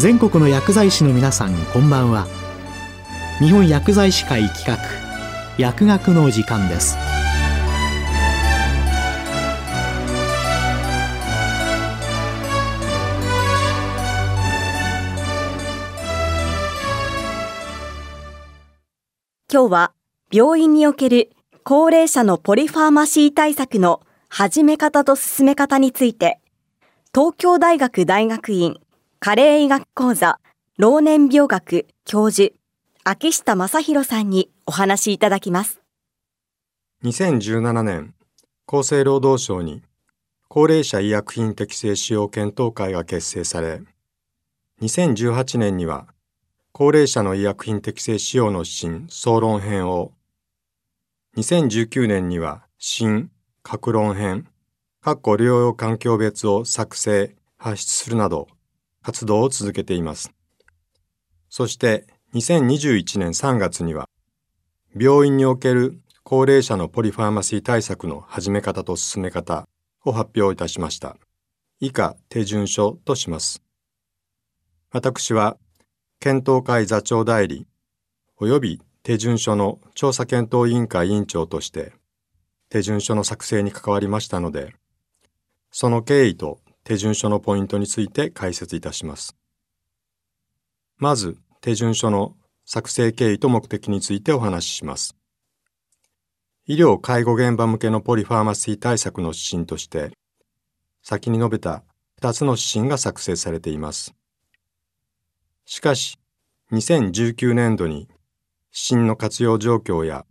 全国の薬剤師の皆さんこんばんは。日本薬剤師会企画薬学の時間です。今日は病院における高齢者のポリファーマシー対策の始め方と進め方について東京大学大学院加齢医学講座老年病学教授秋下正弘さんにお話しいただきます。2017年厚生労働省に高齢者医薬品適正使用検討会が結成され2018年には高齢者の医薬品適正使用の指針総論編を2019年には新各論編各個療養環境別を作成発出するなど活動を続けています。そして2021年3月には病院における高齢者のポリファーマシー対策の始め方と進め方を発表いたしました。以下手順書とします。私は検討会座長代理及び手順書の調査検討委員会委員長として手順書の作成に関わりましたので、その経緯と手順書のポイントについて解説いたします。まず、手順書の作成経緯と目的についてお話しします。医療介護現場向けのポリファーマシー対策の指針として、先に述べた2つの指針が作成されています。しかし、2019年度に指針の活用状況や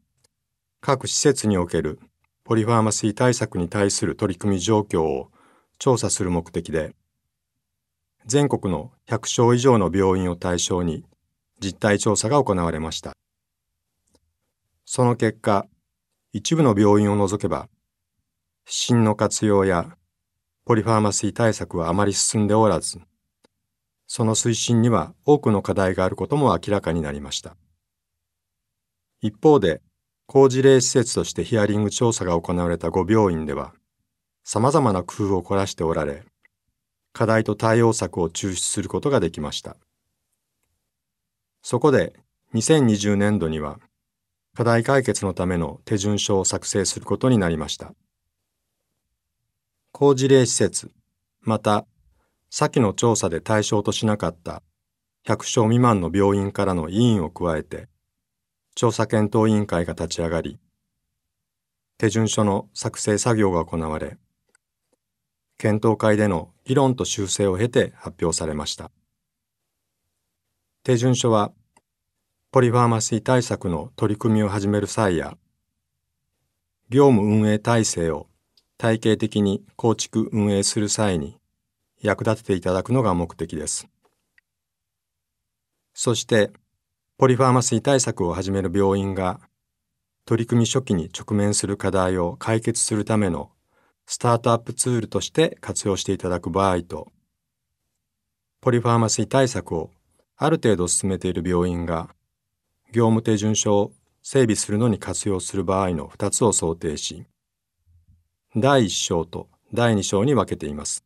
各施設におけるポリファーマシー対策に対する取り組み状況を調査する目的で、全国の100床以上の病院を対象に実態調査が行われました。その結果、一部の病院を除けば、指針の活用やポリファーマシー対策はあまり進んでおらず、その推進には多くの課題があることも明らかになりました。一方で、高事例施設としてヒアリング調査が行われた5病院では、様々な工夫を凝らしておられ、課題と対応策を抽出することができました。そこで、2020年度には、課題解決のための手順書を作成することになりました。高事例施設、また先の調査で対象としなかった100床未満の病院からの委員を加えて、調査検討委員会が立ち上がり、手順書の作成作業が行われ、検討会での議論と修正を経て発表されました。手順書は、ポリファーマシー対策の取り組みを始める際や、業務運営体制を体系的に構築運営する際に役立てていただくのが目的です。そして、ポリファーマシー対策を始める病院が、取り組み初期に直面する課題を解決するためのスタートアップツールとして活用していただく場合と、ポリファーマシー対策をある程度進めている病院が、業務手順書を整備するのに活用する場合の2つを想定し、第1章と第2章に分けています。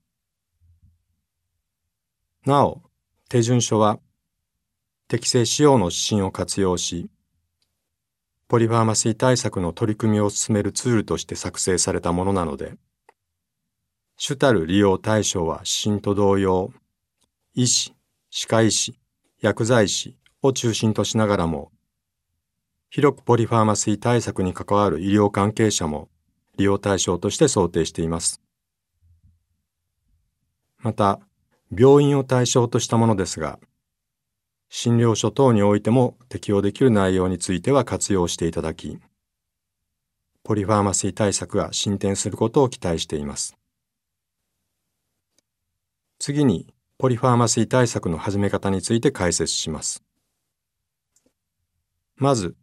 なお、手順書は適正使用の指針を活用し、ポリファーマシー対策の取り組みを進めるツールとして作成されたものなので、主たる利用対象は指針と同様、医師、歯科医師、薬剤師を中心としながらも、広くポリファーマシー対策に関わる医療関係者も利用対象として想定しています。また、病院を対象としたものですが、診療所等においても適用できる内容については活用していただき、ポリファーマシー対策が進展することを期待しています。次に、ポリファーマシー対策の始め方について解説します。まず、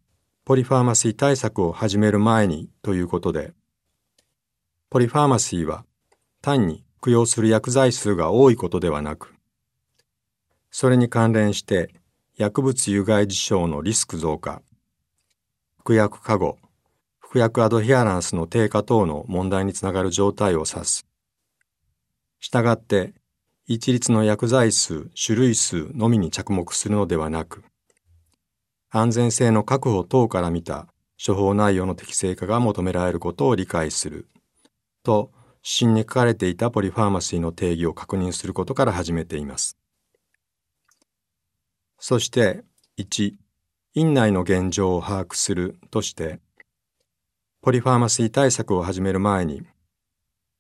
ポリファーマシー対策を始める前にということで、ポリファーマシーは単に服用する薬剤数が多いことではなく、それに関連して薬物有害事象のリスク増加、服薬過誤、服薬アドヒアランスの低下等の問題につながる状態を指す。したがって、一律の薬剤数、種類数のみに着目するのではなく、安全性の確保等から見た処方内容の適正化が求められることを理解すると指針に書かれていたポリファーマシーの定義を確認することから始めています。そして1、院内の現状を把握するとして、ポリファーマシー対策を始める前に、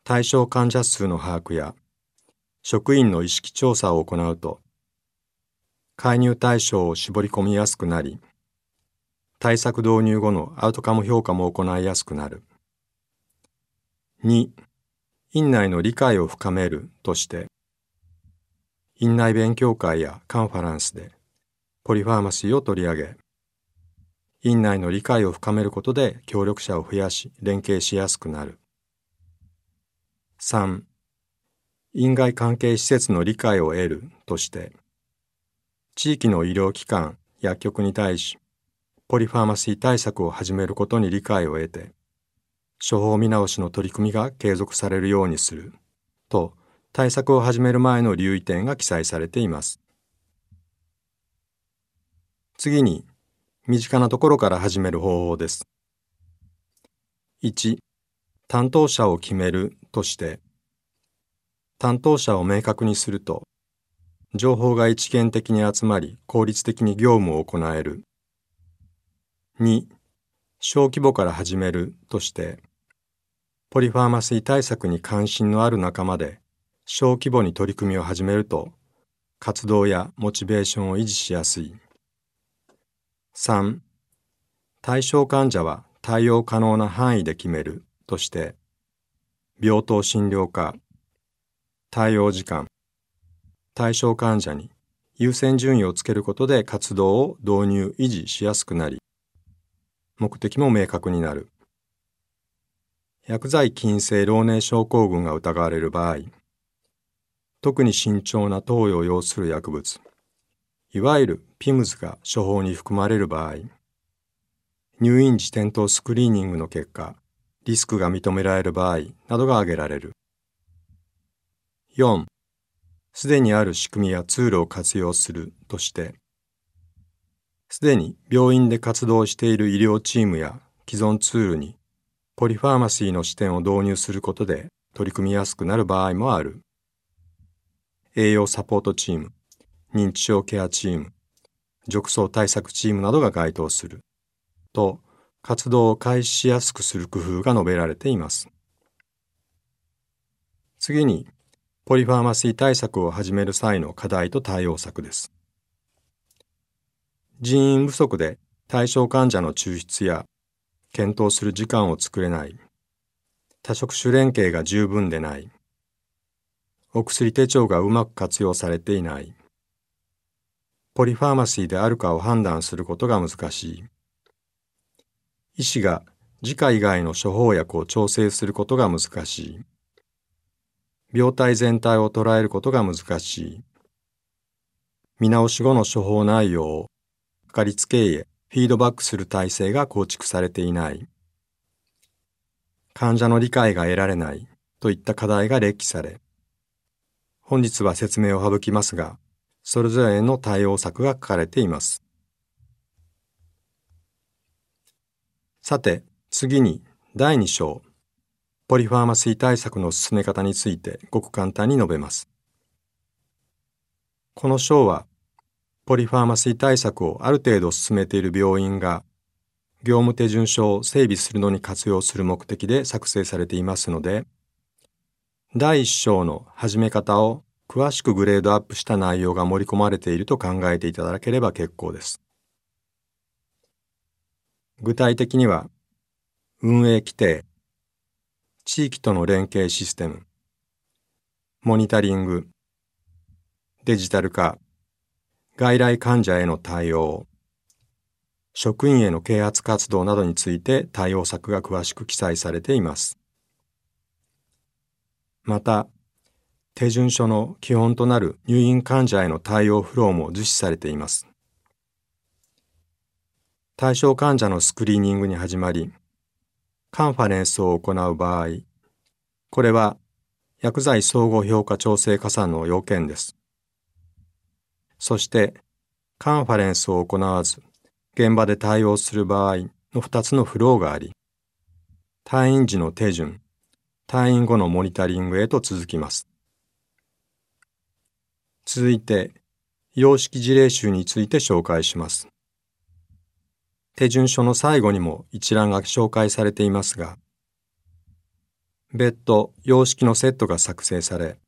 対象患者数の把握や職員の意識調査を行うと、介入対象を絞り込みやすくなり、対策導入後のアウトカム評価も行いやすくなる。2、院内の理解を深めるとして、院内勉強会やカンファランスでポリファーマシーを取り上げ、院内の理解を深めることで協力者を増やし連携しやすくなる。3、院外関係施設の理解を得るとして、地域の医療機関、薬局に対し、ポリファーマシー対策を始めることに理解を得て、処方見直しの取り組みが継続されるようにすると対策を始める前の留意点が記載されています。次に、身近なところから始める方法です。1、担当者を決めるとして、担当者を明確にすると、情報が一元的に集まり効率的に業務を行える。2、小規模から始めるとして、ポリファーマシー対策に関心のある仲間で小規模に取り組みを始めると、活動やモチベーションを維持しやすい。3、対象患者は対応可能な範囲で決めるとして、病棟診療科、対応時間、対象患者に優先順位をつけることで活動を導入維持しやすくなり、目的も明確になる。薬剤菌性老年症候群が疑われる場合、特に慎重な投与を要する薬物、いわゆる PIMS が処方に含まれる場合、入院時点等スクリーニングの結果、リスクが認められる場合などが挙げられる。4. すでにある仕組みやツールを活用するとして、すでに病院で活動している医療チームや既存ツールにポリファーマシーの視点を導入することで取り組みやすくなる場合もある。栄養サポートチーム、認知症ケアチーム、褥瘡対策チームなどが該当する。と、活動を開始しやすくする工夫が述べられています。次に、ポリファーマシー対策を始める際の課題と対応策です。人員不足で対象患者の抽出や検討する時間を作れない、多職種連携が十分でない、お薬手帳がうまく活用されていない、ポリファーマシーであるかを判断することが難しい、医師が自家以外の処方薬を調整することが難しい、病態全体を捉えることが難しい。見直し後の処方内容をかかりつけ医へフィードバックする体制が構築されていない。患者の理解が得られないといった課題が列記され、本日は説明を省きますが、それぞれの対応策が書かれています。さて、次に第2章、ポリファーマシー対策の進め方についてごく簡単に述べます。この章は、ポリファーマシー対策をある程度進めている病院が、業務手順書を整備するのに活用する目的で作成されていますので、第1章の始め方を詳しくグレードアップした内容が盛り込まれていると考えていただければ結構です。具体的には、運営規定、地域との連携システム、モニタリング、デジタル化、外来患者への対応、職員への啓発活動などについて対応策が詳しく記載されています。また、手順書の基本となる入院患者への対応フローも実施されています。対象患者のスクリーニングに始まり、カンファレンスを行う場合、これは薬剤相互評価調整加算の要件です。そして、カンファレンスを行わず、現場で対応する場合の2つのフローがあり、退院時の手順、退院後のモニタリングへと続きます。続いて、様式事例集について紹介します。手順書の最後にも一覧が紹介されていますが、別途様式のセットが作成され、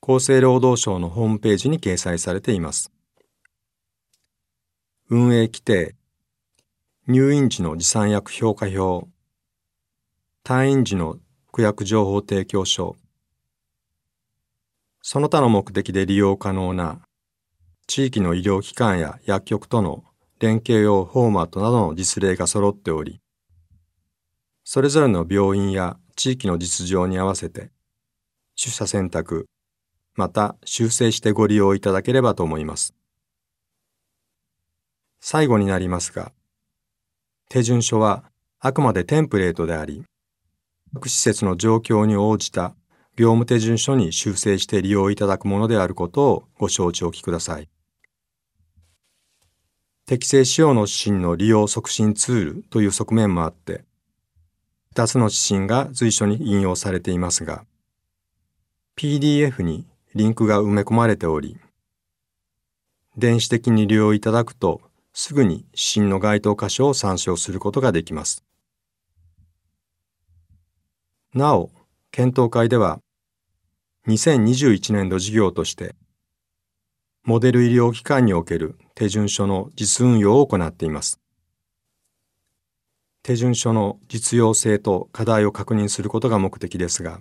厚生労働省のホームページに掲載されています。運営規定、入院時の持参薬評価表、退院時の服薬情報提供書、その他の目的で利用可能な地域の医療機関や薬局との連携用フォーマットなどの実例が揃っており、それぞれの病院や地域の実情に合わせて、出社選択、また修正してご利用いただければと思います。最後になりますが、手順書はあくまでテンプレートであり、各施設の状況に応じた業務手順書に修正して利用いただくものであることをご承知おきください。適正使用の指針の利用促進ツールという側面もあって、2つの指針が随所に引用されていますが、PDF にリンクが埋め込まれており、電子的に利用いただくとすぐに指針の該当箇所を参照することができます。なお、検討会では、2021年度事業として、モデル医療機関における手順書の実運用を行っています。手順書の実用性と課題を確認することが目的ですが、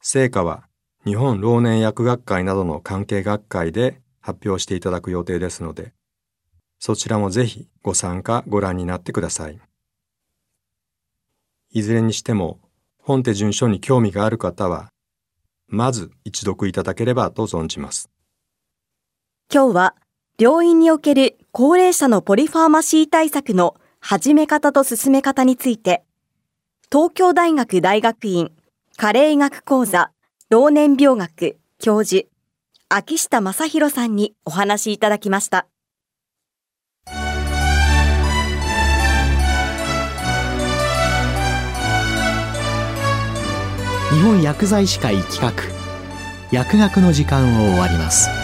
成果は日本老年薬学会などの関係学会で発表していただく予定ですので、そちらもぜひご参加ご覧になってください。いずれにしても本手順書に興味がある方は、まず一読いただければと存じます。今日は病院における高齢者のポリファーマシー対策の始め方と進め方について、東京大学大学院加齢医学講座老年病学教授、秋下正弘さんにお話しいただきました。日本薬剤師会企画薬学の時間を終わります